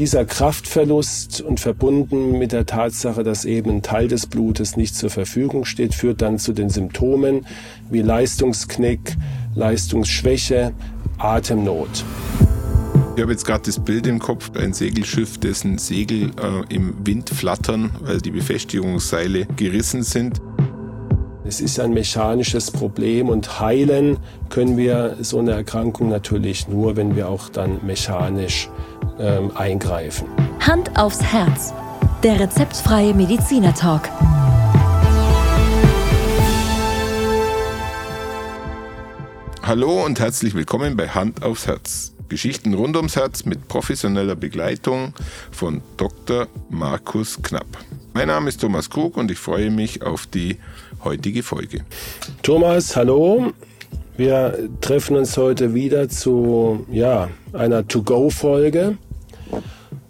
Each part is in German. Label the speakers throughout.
Speaker 1: dieser Kraftverlust und verbunden mit der Tatsache, dass eben ein Teil des Blutes nicht zur Verfügung steht, führt dann zu den Symptomen wie Leistungsknick, Leistungsschwäche, Atemnot.
Speaker 2: Ich habe jetzt gerade das Bild im Kopf, ein Segelschiff, dessen Segel äh, im Wind flattern, weil die Befestigungsseile gerissen sind.
Speaker 1: Es ist ein mechanisches Problem und heilen können wir so eine Erkrankung natürlich nur, wenn wir auch dann mechanisch ähm, eingreifen.
Speaker 3: Hand aufs Herz. Der rezeptfreie Mediziner Talk.
Speaker 2: Hallo und herzlich willkommen bei Hand aufs Herz. Geschichten rund ums Herz mit professioneller Begleitung von Dr. Markus Knapp. Mein Name ist Thomas Krug und ich freue mich auf die heutige Folge.
Speaker 1: Thomas, hallo. Wir treffen uns heute wieder zu ja, einer To-Go-Folge.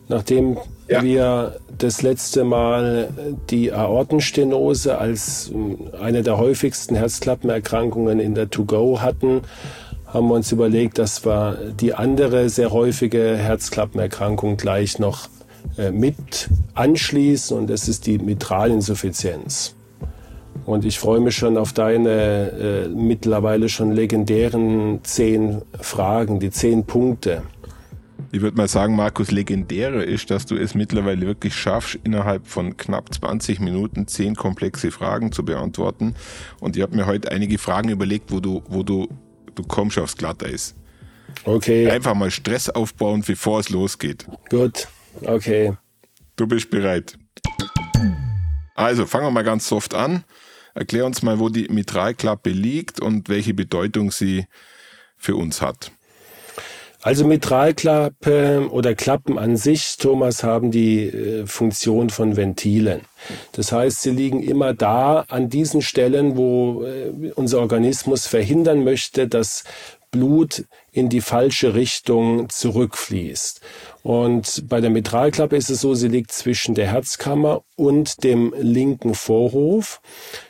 Speaker 1: Nachdem ja. wir das letzte Mal die Aortenstenose als eine der häufigsten Herzklappenerkrankungen in der To-Go hatten, haben wir uns überlegt, dass wir die andere sehr häufige Herzklappenerkrankung gleich noch äh, mit anschließen und das ist die Mitralinsuffizienz. Und ich freue mich schon auf deine äh, mittlerweile schon legendären zehn Fragen, die zehn Punkte.
Speaker 2: Ich würde mal sagen, Markus, legendärer ist, dass du es mittlerweile wirklich schaffst, innerhalb von knapp 20 Minuten zehn komplexe Fragen zu beantworten. Und ich habe mir heute einige Fragen überlegt, wo du, wo du du kommst aufs Glatteis.
Speaker 1: Okay.
Speaker 2: Einfach mal Stress aufbauen, bevor es losgeht.
Speaker 1: Gut, okay.
Speaker 2: Du bist bereit. Also, fangen wir mal ganz soft an. Erklär uns mal, wo die Mitralklappe liegt und welche Bedeutung sie für uns hat.
Speaker 1: Also Mitralklappe oder Klappen an sich, Thomas, haben die äh, Funktion von Ventilen. Das heißt, sie liegen immer da an diesen Stellen, wo äh, unser Organismus verhindern möchte, dass Blut in die falsche Richtung zurückfließt. Und bei der Mitralklappe ist es so, sie liegt zwischen der Herzkammer und dem linken Vorhof.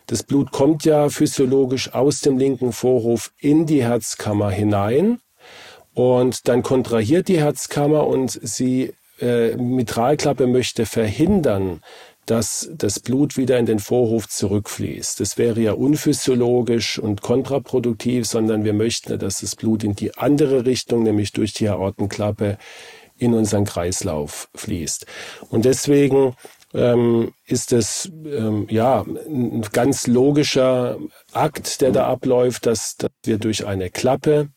Speaker 1: Das Blut kommt ja physiologisch aus dem linken Vorhof in die Herzkammer hinein und dann kontrahiert die Herzkammer und sie äh, Mitralklappe möchte verhindern, dass das Blut wieder in den Vorhof zurückfließt. Das wäre ja unphysiologisch und kontraproduktiv, sondern wir möchten, dass das Blut in die andere Richtung, nämlich durch die Aortenklappe, in unseren Kreislauf fließt. Und deswegen ähm, ist es ähm, ja ein ganz logischer Akt, der da abläuft, dass, dass wir durch eine Klappe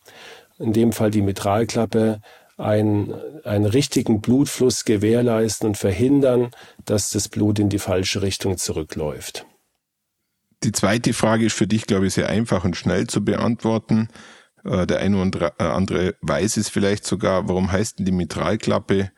Speaker 1: in dem Fall die Mitralklappe, einen, einen richtigen Blutfluss gewährleisten und verhindern, dass das Blut in die falsche Richtung zurückläuft.
Speaker 2: Die zweite Frage ist für dich, glaube ich, sehr einfach und schnell zu beantworten. Äh, der eine oder äh, andere weiß es vielleicht sogar. Warum heißt denn die Mitralklappe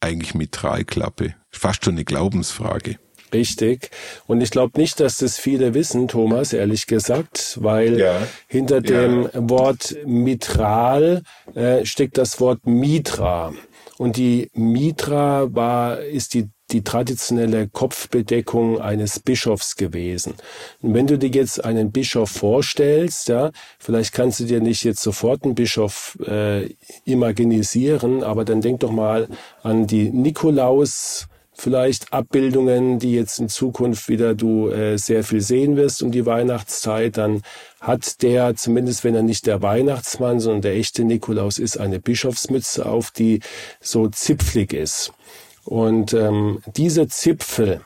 Speaker 2: eigentlich Mitralklappe? Fast schon eine Glaubensfrage.
Speaker 1: Richtig. Und ich glaube nicht, dass das viele wissen, Thomas, ehrlich gesagt, weil ja. hinter dem ja. Wort Mitral äh, steckt das Wort Mitra. Und die Mitra war, ist die die traditionelle Kopfbedeckung eines Bischofs gewesen. Und wenn du dir jetzt einen Bischof vorstellst, ja, vielleicht kannst du dir nicht jetzt sofort einen Bischof äh, imaginisieren, aber dann denk doch mal an die Nikolaus vielleicht Abbildungen, die jetzt in Zukunft wieder du äh, sehr viel sehen wirst um die Weihnachtszeit, dann hat der, zumindest wenn er nicht der Weihnachtsmann, sondern der echte Nikolaus ist, eine Bischofsmütze auf, die so zipflig ist. Und ähm, diese Zipfel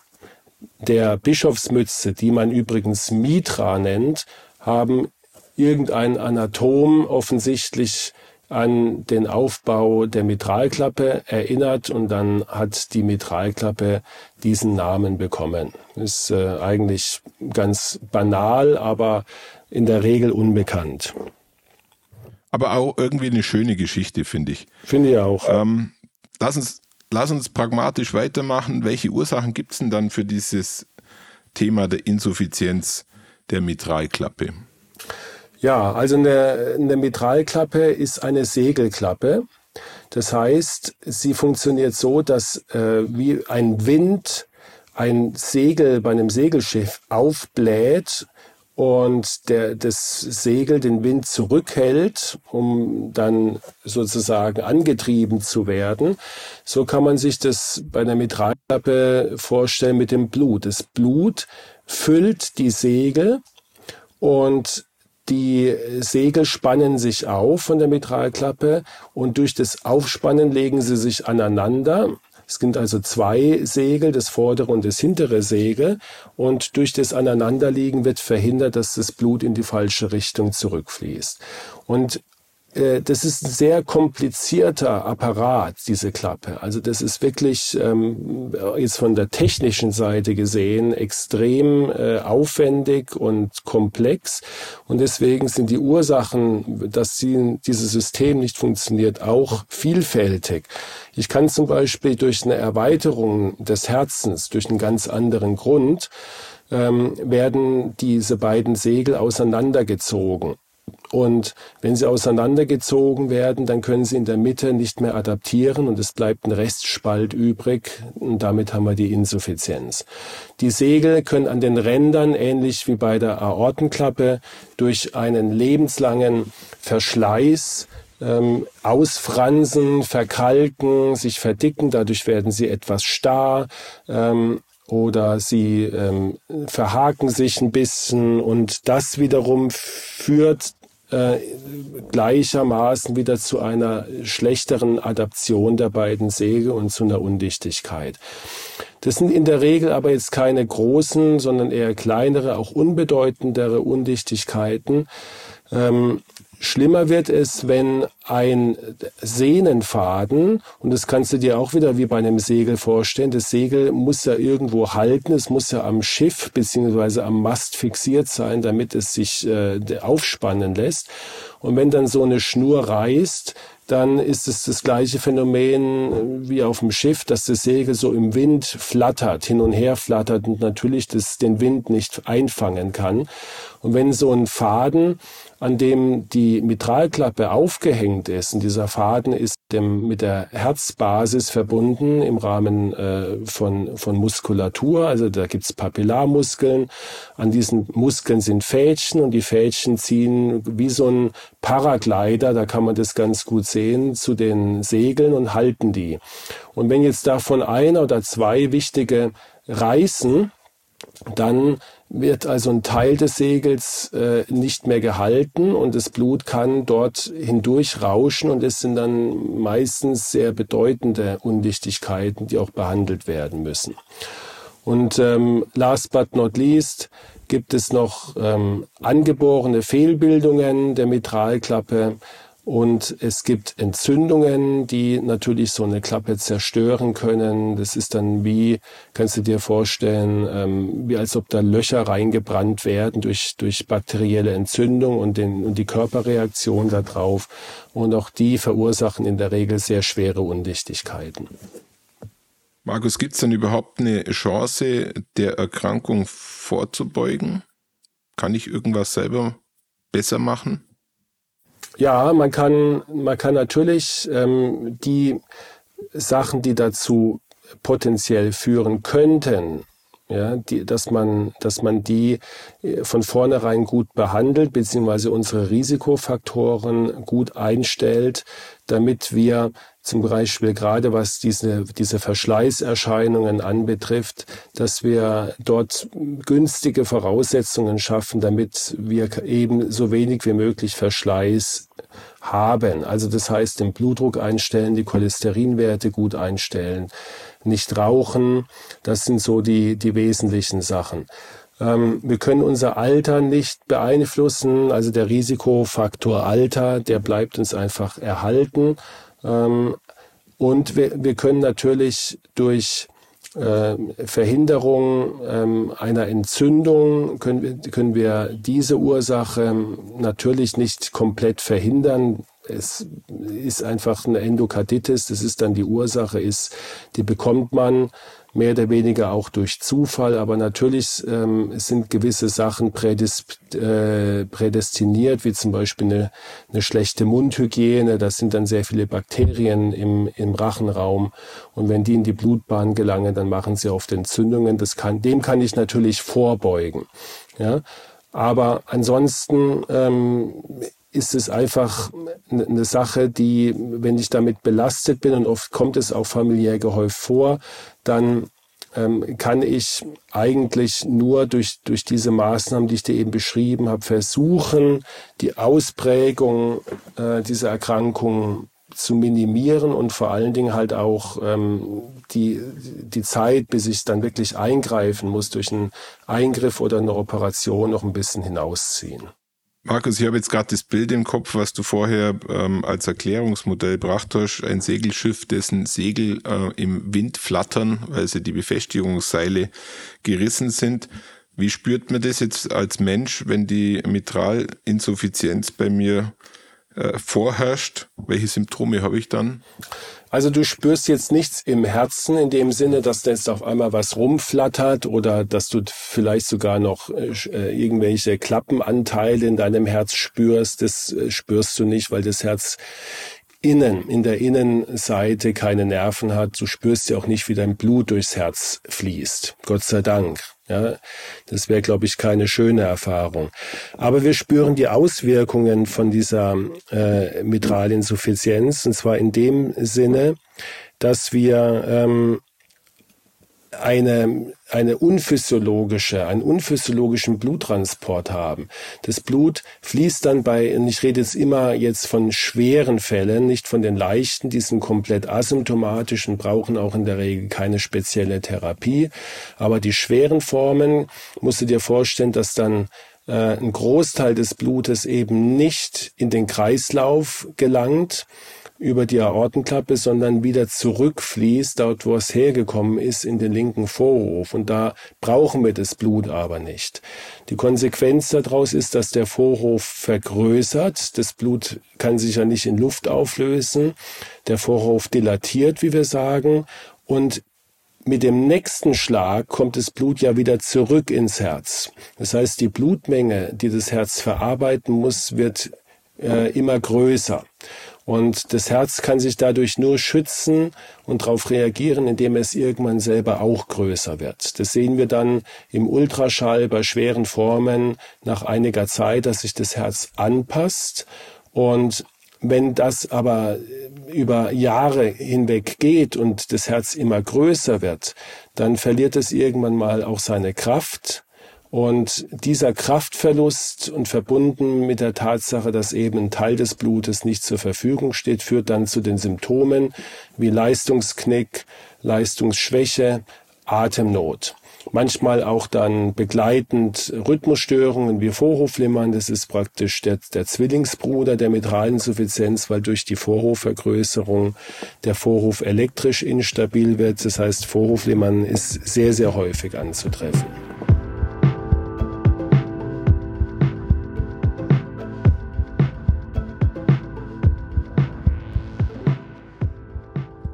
Speaker 1: der Bischofsmütze, die man übrigens Mitra nennt, haben irgendein Anatom offensichtlich an den Aufbau der Mitralklappe erinnert und dann hat die Mitralklappe diesen Namen bekommen. Ist äh, eigentlich ganz banal, aber in der Regel unbekannt.
Speaker 2: Aber auch irgendwie eine schöne Geschichte, finde ich.
Speaker 1: Finde ich auch.
Speaker 2: Ähm, lass, uns, lass uns pragmatisch weitermachen. Welche Ursachen gibt es denn dann für dieses Thema der Insuffizienz der Mitralklappe?
Speaker 1: Ja, also eine, eine Mitralklappe ist eine Segelklappe. Das heißt, sie funktioniert so, dass äh, wie ein Wind ein Segel bei einem Segelschiff aufbläht und der, das Segel den Wind zurückhält, um dann sozusagen angetrieben zu werden. So kann man sich das bei der Mitralklappe vorstellen mit dem Blut. Das Blut füllt die Segel und die Segel spannen sich auf von der Mitralklappe und durch das Aufspannen legen sie sich aneinander es sind also zwei Segel, das vordere und das hintere Segel. Und durch das Aneinanderliegen wird verhindert, dass das Blut in die falsche Richtung zurückfließt. Und das ist ein sehr komplizierter Apparat, diese Klappe. Also das ist wirklich ähm, jetzt von der technischen Seite gesehen extrem äh, aufwendig und komplex. Und deswegen sind die Ursachen, dass sie, dieses System nicht funktioniert, auch vielfältig. Ich kann zum Beispiel durch eine Erweiterung des Herzens, durch einen ganz anderen Grund, ähm, werden diese beiden Segel auseinandergezogen. Und wenn sie auseinandergezogen werden, dann können sie in der Mitte nicht mehr adaptieren und es bleibt ein Restspalt übrig und damit haben wir die Insuffizienz. Die Segel können an den Rändern, ähnlich wie bei der Aortenklappe, durch einen lebenslangen Verschleiß ähm, ausfransen, verkalken, sich verdicken, dadurch werden sie etwas starr. Ähm, oder sie ähm, verhaken sich ein bisschen und das wiederum führt äh, gleichermaßen wieder zu einer schlechteren Adaption der beiden Säge und zu einer Undichtigkeit. Das sind in der Regel aber jetzt keine großen, sondern eher kleinere, auch unbedeutendere Undichtigkeiten. Ähm, Schlimmer wird es, wenn ein Sehnenfaden, und das kannst du dir auch wieder wie bei einem Segel vorstellen, das Segel muss ja irgendwo halten, es muss ja am Schiff beziehungsweise am Mast fixiert sein, damit es sich äh, aufspannen lässt. Und wenn dann so eine Schnur reißt, dann ist es das gleiche Phänomen wie auf dem Schiff, dass das Segel so im Wind flattert, hin und her flattert und natürlich das, den Wind nicht einfangen kann. Und wenn so ein Faden an dem die Mitralklappe aufgehängt ist. Und dieser Faden ist dem, mit der Herzbasis verbunden im Rahmen äh, von, von Muskulatur. Also da gibt's Papillarmuskeln. An diesen Muskeln sind Fädchen und die Fädchen ziehen wie so ein Paraglider, da kann man das ganz gut sehen, zu den Segeln und halten die. Und wenn jetzt davon einer oder zwei wichtige reißen, dann wird also ein Teil des Segels äh, nicht mehr gehalten und das Blut kann dort hindurch rauschen und es sind dann meistens sehr bedeutende Undichtigkeiten, die auch behandelt werden müssen. Und ähm, last but not least gibt es noch ähm, angeborene Fehlbildungen der Mitralklappe. Und es gibt Entzündungen, die natürlich so eine Klappe zerstören können. Das ist dann wie, kannst du dir vorstellen, ähm, wie als ob da Löcher reingebrannt werden durch, durch bakterielle Entzündung und, den, und die Körperreaktion darauf. Und auch die verursachen in der Regel sehr schwere Undichtigkeiten.
Speaker 2: Markus, gibt es denn überhaupt eine Chance, der Erkrankung vorzubeugen? Kann ich irgendwas selber besser machen?
Speaker 1: Ja, man kann, man kann natürlich ähm, die Sachen, die dazu potenziell führen könnten, ja, die, dass man, dass man die äh, von vornherein gut behandelt, beziehungsweise unsere Risikofaktoren gut einstellt, damit wir zum Beispiel gerade was diese, diese Verschleißerscheinungen anbetrifft, dass wir dort günstige Voraussetzungen schaffen, damit wir eben so wenig wie möglich Verschleiß haben. Also das heißt, den Blutdruck einstellen, die Cholesterinwerte gut einstellen, nicht rauchen, das sind so die, die wesentlichen Sachen. Ähm, wir können unser Alter nicht beeinflussen, also der Risikofaktor Alter, der bleibt uns einfach erhalten. Ähm, und wir, wir können natürlich durch äh, Verhinderung ähm, einer Entzündung können wir, können wir diese Ursache natürlich nicht komplett verhindern. Es ist einfach eine Endokarditis, das ist dann die Ursache, ist, die bekommt man mehr oder weniger auch durch Zufall, aber natürlich ähm, sind gewisse Sachen äh, prädestiniert, wie zum Beispiel eine, eine schlechte Mundhygiene. Das sind dann sehr viele Bakterien im, im Rachenraum und wenn die in die Blutbahn gelangen, dann machen sie oft Entzündungen. Das kann, dem kann ich natürlich vorbeugen. Ja, Aber ansonsten ähm, ist es einfach eine Sache, die, wenn ich damit belastet bin, und oft kommt es auch familiär gehäuft vor, dann ähm, kann ich eigentlich nur durch, durch diese Maßnahmen, die ich dir eben beschrieben habe, versuchen, die Ausprägung äh, dieser Erkrankung zu minimieren und vor allen Dingen halt auch ähm, die, die Zeit, bis ich dann wirklich eingreifen muss, durch einen Eingriff oder eine Operation noch ein bisschen hinausziehen.
Speaker 2: Markus, ich habe jetzt gerade das Bild im Kopf, was du vorher ähm, als Erklärungsmodell bracht hast. Ein Segelschiff, dessen Segel äh, im Wind flattern, weil sie die Befestigungsseile gerissen sind. Wie spürt man das jetzt als Mensch, wenn die Mitralinsuffizienz bei mir äh, vorherrscht? Welche Symptome habe ich dann?
Speaker 1: Also du spürst jetzt nichts im Herzen in dem Sinne, dass da jetzt auf einmal was rumflattert oder dass du vielleicht sogar noch äh, äh, irgendwelche Klappenanteile in deinem Herz spürst. Das äh, spürst du nicht, weil das Herz innen, in der Innenseite keine Nerven hat. Du spürst ja auch nicht, wie dein Blut durchs Herz fließt. Gott sei Dank. Ja, das wäre, glaube ich, keine schöne Erfahrung. Aber wir spüren die Auswirkungen von dieser äh, Mitralinsuffizienz, und zwar in dem Sinne, dass wir ähm, eine, eine unphysiologische, einen unphysiologischen Bluttransport haben. Das Blut fließt dann bei, und ich rede jetzt immer jetzt von schweren Fällen, nicht von den leichten, die sind komplett asymptomatisch und brauchen auch in der Regel keine spezielle Therapie. Aber die schweren Formen, musst du dir vorstellen, dass dann äh, ein Großteil des Blutes eben nicht in den Kreislauf gelangt, über die Aortenklappe, sondern wieder zurückfließt, dort wo es hergekommen ist, in den linken Vorhof. Und da brauchen wir das Blut aber nicht. Die Konsequenz daraus ist, dass der Vorhof vergrößert. Das Blut kann sich ja nicht in Luft auflösen. Der Vorhof dilatiert, wie wir sagen. Und mit dem nächsten Schlag kommt das Blut ja wieder zurück ins Herz. Das heißt, die Blutmenge, die das Herz verarbeiten muss, wird äh, immer größer. Und das Herz kann sich dadurch nur schützen und darauf reagieren, indem es irgendwann selber auch größer wird. Das sehen wir dann im Ultraschall bei schweren Formen nach einiger Zeit, dass sich das Herz anpasst. Und wenn das aber über Jahre hinweg geht und das Herz immer größer wird, dann verliert es irgendwann mal auch seine Kraft und dieser Kraftverlust und verbunden mit der Tatsache, dass eben ein Teil des Blutes nicht zur Verfügung steht, führt dann zu den Symptomen wie Leistungsknick, Leistungsschwäche, Atemnot. Manchmal auch dann begleitend Rhythmusstörungen wie Vorhofflimmern. Das ist praktisch der, der Zwillingsbruder der Mitralinsuffizienz, weil durch die Vorhofvergrößerung der Vorhof elektrisch instabil wird. Das heißt, Vorhofflimmern ist sehr, sehr häufig anzutreffen.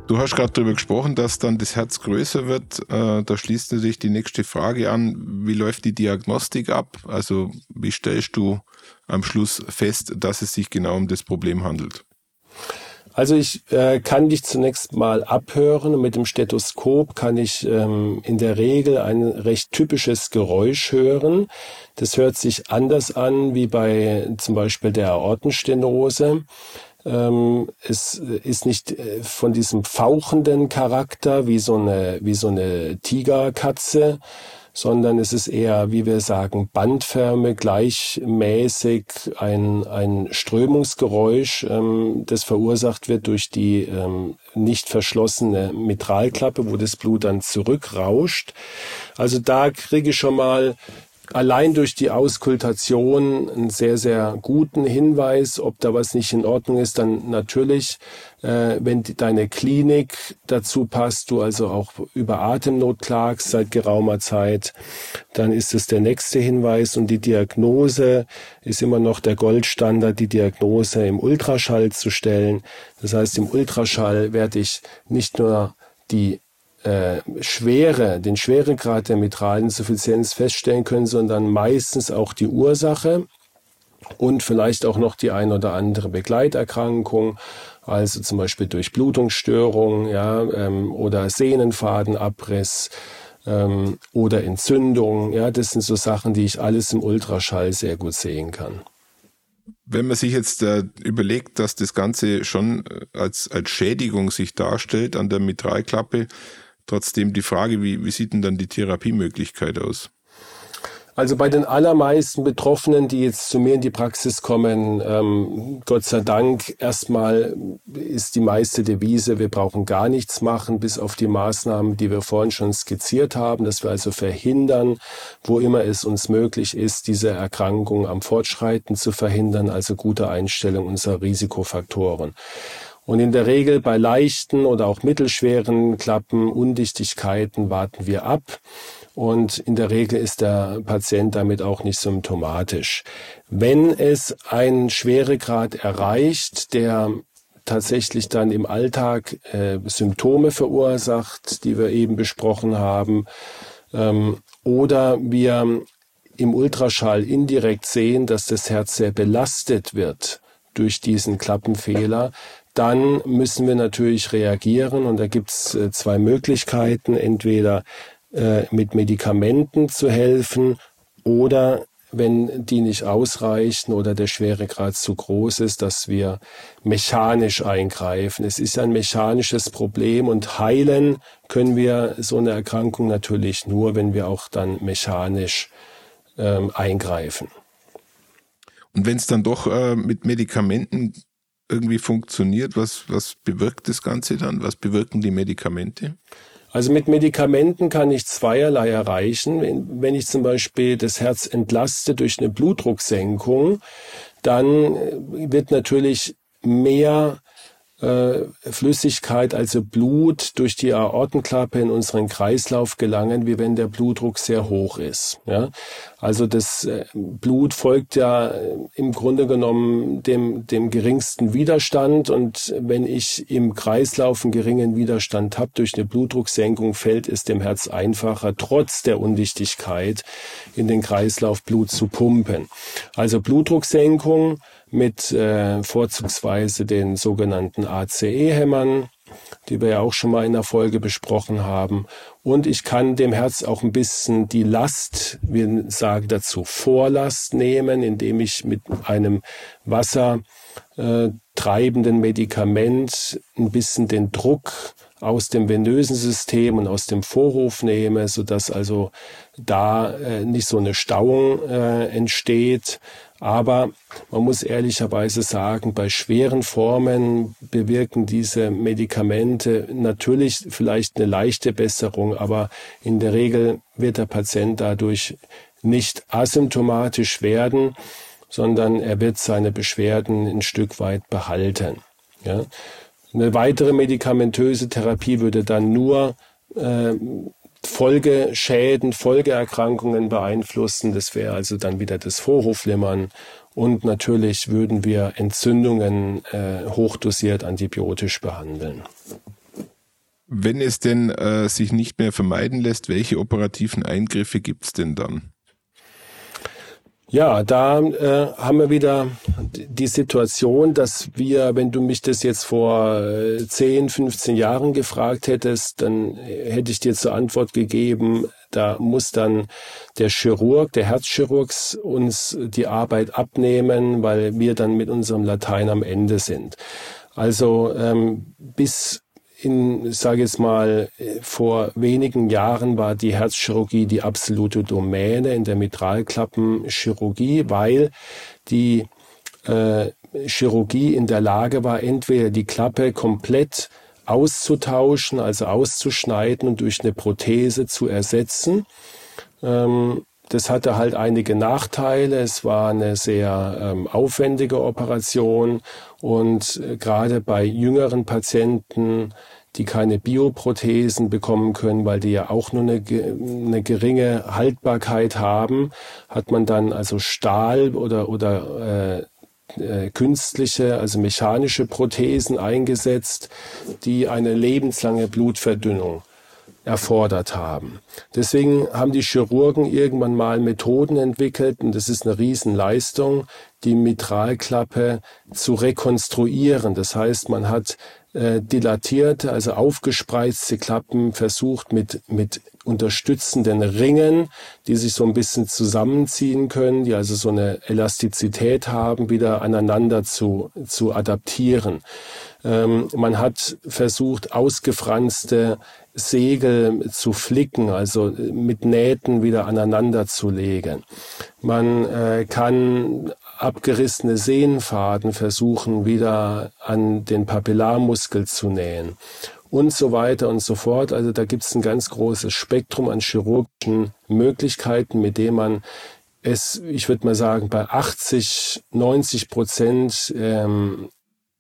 Speaker 2: Du hast gerade darüber gesprochen, dass dann das Herz größer wird. Äh, da schließt natürlich die nächste Frage an. Wie läuft die Diagnostik ab? Also wie stellst du am Schluss fest, dass es sich genau um das Problem handelt?
Speaker 1: Also ich äh, kann dich zunächst mal abhören mit dem Stethoskop kann ich ähm, in der Regel ein recht typisches Geräusch hören. Das hört sich anders an wie bei zum Beispiel der Aortenstenose. Ähm, es ist nicht äh, von diesem fauchenden Charakter wie so eine, wie so eine Tigerkatze, sondern es ist eher, wie wir sagen, bandförmig, gleichmäßig ein, ein Strömungsgeräusch, ähm, das verursacht wird durch die ähm, nicht verschlossene Mitralklappe, wo das Blut dann zurückrauscht. Also da kriege ich schon mal allein durch die Auskultation einen sehr, sehr guten Hinweis, ob da was nicht in Ordnung ist, dann natürlich, äh, wenn die, deine Klinik dazu passt, du also auch über Atemnot klagst seit geraumer Zeit, dann ist es der nächste Hinweis und die Diagnose ist immer noch der Goldstandard, die Diagnose im Ultraschall zu stellen. Das heißt, im Ultraschall werde ich nicht nur die äh, Schwere, den Schweregrad der Mitralinsuffizienz feststellen können, sondern meistens auch die Ursache und vielleicht auch noch die ein oder andere Begleiterkrankung, also zum Beispiel Durchblutungsstörung ja, ähm, oder Sehnenfadenabriss ähm, oder Entzündung. Ja, das sind so Sachen, die ich alles im Ultraschall sehr gut sehen kann.
Speaker 2: Wenn man sich jetzt äh, überlegt, dass das Ganze schon äh, als, als Schädigung sich darstellt an der Mitralklappe, trotzdem die Frage, wie, wie sieht denn dann die Therapiemöglichkeit aus?
Speaker 1: Also bei den allermeisten Betroffenen, die jetzt zu mir in die Praxis kommen, ähm, Gott sei Dank, erstmal ist die meiste Devise, wir brauchen gar nichts machen, bis auf die Maßnahmen, die wir vorhin schon skizziert haben, dass wir also verhindern, wo immer es uns möglich ist, diese Erkrankung am Fortschreiten zu verhindern, also gute Einstellung unserer Risikofaktoren. Und in der Regel bei leichten oder auch mittelschweren Klappen, Undichtigkeiten warten wir ab. Und in der Regel ist der Patient damit auch nicht symptomatisch. Wenn es einen Schweregrad erreicht, der tatsächlich dann im Alltag äh, Symptome verursacht, die wir eben besprochen haben, ähm, oder wir im Ultraschall indirekt sehen, dass das Herz sehr belastet wird durch diesen Klappenfehler, dann müssen wir natürlich reagieren und da gibt's äh, zwei Möglichkeiten. Entweder äh, mit Medikamenten zu helfen oder wenn die nicht ausreichen oder der Schweregrad zu groß ist, dass wir mechanisch eingreifen. Es ist ein mechanisches Problem und heilen können wir so eine Erkrankung natürlich nur, wenn wir auch dann mechanisch ähm, eingreifen.
Speaker 2: Und wenn es dann doch äh, mit Medikamenten irgendwie funktioniert, was, was bewirkt das Ganze dann? Was bewirken die Medikamente?
Speaker 1: Also mit Medikamenten kann ich zweierlei erreichen. Wenn ich zum Beispiel das Herz entlaste durch eine Blutdrucksenkung, dann wird natürlich mehr äh, Flüssigkeit, also Blut, durch die Aortenklappe in unseren Kreislauf gelangen, wie wenn der Blutdruck sehr hoch ist. Ja? Also das äh, Blut folgt ja äh, im Grunde genommen dem, dem geringsten Widerstand und wenn ich im Kreislauf einen geringen Widerstand habe durch eine Blutdrucksenkung, fällt es dem Herz einfacher, trotz der Undichtigkeit in den Kreislauf Blut zu pumpen. Also Blutdrucksenkung mit äh, vorzugsweise den sogenannten ACE-Hämmern, die wir ja auch schon mal in der Folge besprochen haben. Und ich kann dem Herz auch ein bisschen die Last, wir sagen dazu Vorlast nehmen, indem ich mit einem Wasser äh, treibenden Medikament ein bisschen den Druck aus dem venösen System und aus dem Vorhof nehme, so dass also da äh, nicht so eine Stauung äh, entsteht aber man muss ehrlicherweise sagen, bei schweren Formen bewirken diese Medikamente natürlich vielleicht eine leichte Besserung, aber in der Regel wird der Patient dadurch nicht asymptomatisch werden, sondern er wird seine Beschwerden ein Stück weit behalten. Ja? Eine weitere medikamentöse Therapie würde dann nur äh, Folgeschäden, Folgeerkrankungen beeinflussen. Das wäre also dann wieder das Vorhofflimmern. Und natürlich würden wir Entzündungen äh, hochdosiert antibiotisch behandeln.
Speaker 2: Wenn es denn äh, sich nicht mehr vermeiden lässt, welche operativen Eingriffe gibt es denn dann?
Speaker 1: Ja, da äh, haben wir wieder die Situation, dass wir, wenn du mich das jetzt vor äh, 10, 15 Jahren gefragt hättest, dann hätte ich dir zur Antwort gegeben, da muss dann der Chirurg, der Herzchirurg uns die Arbeit abnehmen, weil wir dann mit unserem Latein am Ende sind. Also ähm, bis in, sage jetzt mal, vor wenigen Jahren war die Herzchirurgie die absolute Domäne in der Mitralklappenchirurgie, weil die äh, Chirurgie in der Lage war, entweder die Klappe komplett auszutauschen, also auszuschneiden und durch eine Prothese zu ersetzen. Ähm, das hatte halt einige Nachteile. Es war eine sehr ähm, aufwendige Operation und äh, gerade bei jüngeren Patienten die keine Bioprothesen bekommen können, weil die ja auch nur eine, eine geringe Haltbarkeit haben, hat man dann also Stahl oder, oder äh, äh, künstliche, also mechanische Prothesen eingesetzt, die eine lebenslange Blutverdünnung erfordert haben. Deswegen haben die Chirurgen irgendwann mal Methoden entwickelt, und das ist eine Riesenleistung, die Mitralklappe zu rekonstruieren. Das heißt, man hat äh, dilatierte, also aufgespreizte Klappen versucht mit, mit unterstützenden Ringen, die sich so ein bisschen zusammenziehen können, die also so eine Elastizität haben, wieder aneinander zu, zu adaptieren. Ähm, man hat versucht, ausgefranste Segel zu flicken, also mit Nähten wieder aneinander zu legen. Man äh, kann abgerissene Sehnenfaden versuchen, wieder an den Papillarmuskel zu nähen und so weiter und so fort. Also da gibt es ein ganz großes Spektrum an chirurgischen Möglichkeiten, mit dem man es, ich würde mal sagen, bei 80, 90 Prozent ähm,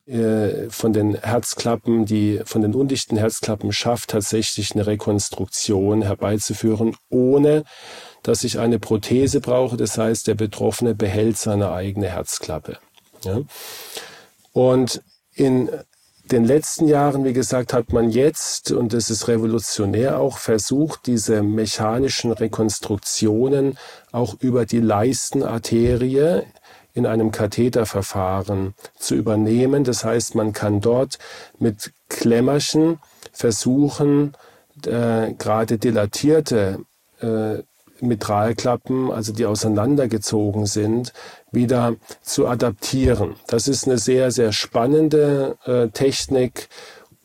Speaker 1: äh, von den Herzklappen, die von den undichten Herzklappen schafft, tatsächlich eine Rekonstruktion herbeizuführen, ohne dass ich eine Prothese brauche. Das heißt, der Betroffene behält seine eigene Herzklappe. Ja? Und in den letzten Jahren, wie gesagt, hat man jetzt, und das ist revolutionär auch, versucht, diese mechanischen Rekonstruktionen auch über die Leistenarterie in einem Katheterverfahren zu übernehmen. Das heißt, man kann dort mit Klemmerchen versuchen, äh, gerade dilatierte äh, Mitralklappen, also die auseinandergezogen sind, wieder zu adaptieren. Das ist eine sehr, sehr spannende äh, Technik,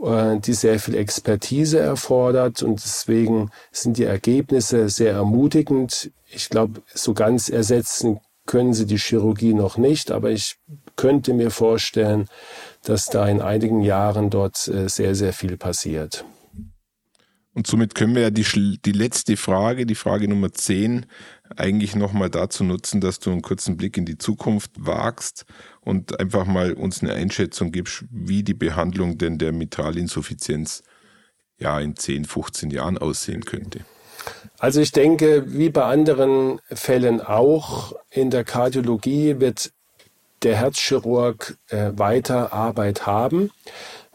Speaker 1: äh, die sehr viel Expertise erfordert und deswegen sind die Ergebnisse sehr ermutigend. Ich glaube, so ganz ersetzen können sie die Chirurgie noch nicht, aber ich könnte mir vorstellen, dass da in einigen Jahren dort äh, sehr, sehr viel passiert.
Speaker 2: Und somit können wir ja die, die letzte Frage, die Frage Nummer 10, eigentlich nochmal dazu nutzen, dass du einen kurzen Blick in die Zukunft wagst und einfach mal uns eine Einschätzung gibst, wie die Behandlung denn der Mitralinsuffizienz ja in 10, 15 Jahren aussehen könnte.
Speaker 1: Also ich denke, wie bei anderen Fällen auch in der Kardiologie wird der Herzchirurg äh, weiter Arbeit haben.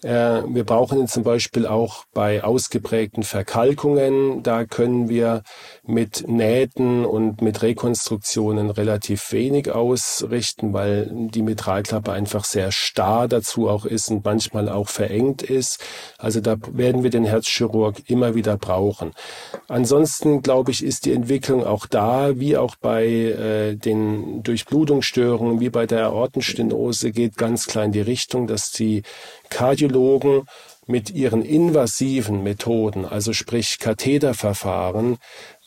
Speaker 1: Äh, wir brauchen ihn zum Beispiel auch bei ausgeprägten Verkalkungen. Da können wir mit Nähten und mit Rekonstruktionen relativ wenig ausrichten, weil die Mitralklappe einfach sehr starr dazu auch ist und manchmal auch verengt ist. Also da werden wir den Herzchirurg immer wieder brauchen. Ansonsten glaube ich, ist die Entwicklung auch da, wie auch bei äh, den Durchblutungsstörungen, wie bei der Aortenstenose geht ganz klar in die Richtung, dass die Kardiologen mit ihren invasiven Methoden, also sprich Katheterverfahren,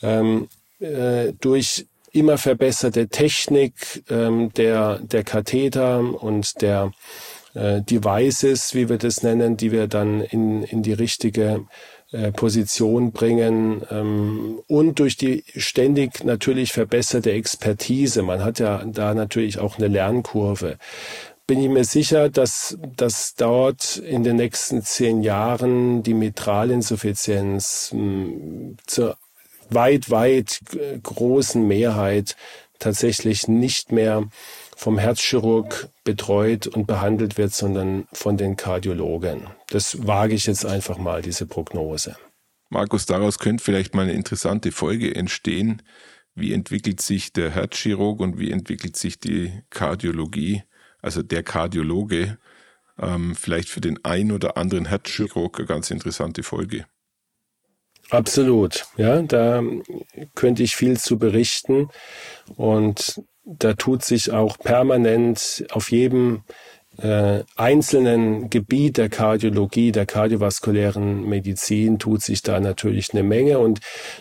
Speaker 1: ähm, äh, durch immer verbesserte Technik ähm, der, der Katheter und der äh, Devices, wie wir das nennen, die wir dann in, in die richtige äh, Position bringen ähm, und durch die ständig natürlich verbesserte Expertise. Man hat ja da natürlich auch eine Lernkurve bin ich mir sicher, dass, dass dort in den nächsten zehn Jahren die Mitralinsuffizienz hm, zur weit, weit großen Mehrheit tatsächlich nicht mehr vom Herzchirurg betreut und behandelt wird, sondern von den Kardiologen. Das wage ich jetzt einfach mal, diese Prognose.
Speaker 2: Markus, daraus könnte vielleicht mal eine interessante Folge entstehen. Wie entwickelt sich der Herzchirurg und wie entwickelt sich die Kardiologie? Also der Kardiologe, ähm, vielleicht für den ein oder anderen Herzchirurg eine ganz interessante Folge.
Speaker 1: Absolut, ja, da könnte ich viel zu berichten und da tut sich auch permanent auf jedem äh, einzelnen Gebiet der Kardiologie, der kardiovaskulären Medizin tut sich da natürlich eine Menge. Und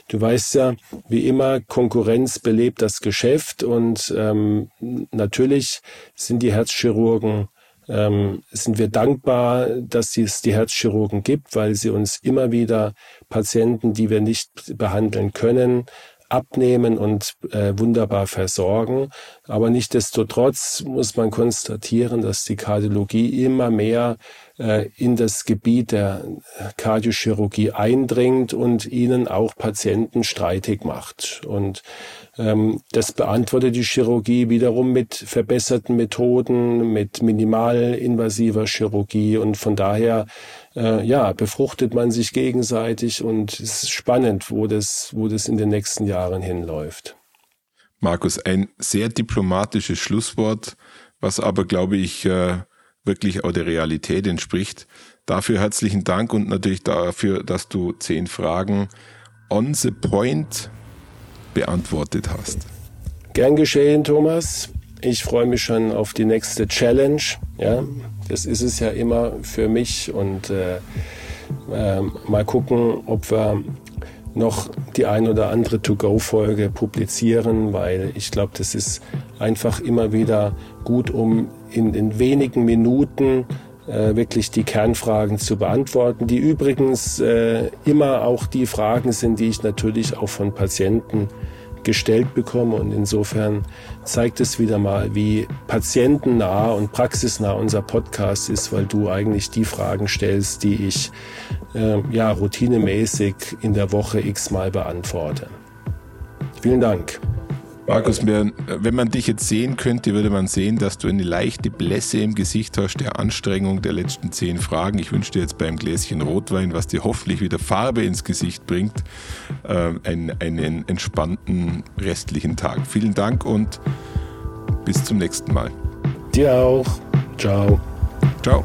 Speaker 1: du weißt ja, wie immer, Konkurrenz belebt das Geschäft. Und ähm, natürlich sind die Herzchirurgen ähm, sind wir dankbar, dass es die Herzchirurgen gibt, weil sie uns immer wieder Patienten, die wir nicht behandeln können, abnehmen und äh, wunderbar versorgen. Aber nichtdestotrotz muss man konstatieren, dass die Kardiologie immer mehr in das Gebiet der Kardiochirurgie eindringt und ihnen auch Patienten streitig macht. Und ähm, das beantwortet die Chirurgie wiederum mit verbesserten Methoden, mit minimalinvasiver Chirurgie und von daher äh, ja, befruchtet man sich gegenseitig und es ist spannend, wo das, wo das in den nächsten Jahren hinläuft.
Speaker 2: Markus, ein sehr diplomatisches Schlusswort, was aber, glaube ich, äh, wirklich auch der Realität entspricht. Dafür herzlichen Dank und natürlich dafür, dass du zehn Fragen on the point beantwortet hast.
Speaker 1: Gern geschehen, Thomas. Ich freue mich schon auf die nächste Challenge. Ja, das ist es ja immer für mich und äh, äh, mal gucken, ob wir noch die ein oder andere To-Go-Folge publizieren, weil ich glaube, das ist einfach immer wieder gut, um in, in wenigen Minuten äh, wirklich die Kernfragen zu beantworten, die übrigens äh, immer auch die Fragen sind, die ich natürlich auch von Patienten gestellt bekomme. Und insofern zeigt es wieder mal, wie patientennah und praxisnah unser Podcast ist, weil du eigentlich die Fragen stellst, die ich äh, ja routinemäßig in der Woche x-mal beantworte. Vielen Dank.
Speaker 2: Markus, wenn man dich jetzt sehen könnte, würde man sehen, dass du eine leichte Blässe im Gesicht hast der Anstrengung der letzten zehn Fragen. Ich wünsche dir jetzt beim Gläschen Rotwein, was dir hoffentlich wieder Farbe ins Gesicht bringt, äh, einen, einen entspannten restlichen Tag. Vielen Dank und bis zum nächsten Mal.
Speaker 1: Dir auch. Ciao.
Speaker 2: Ciao.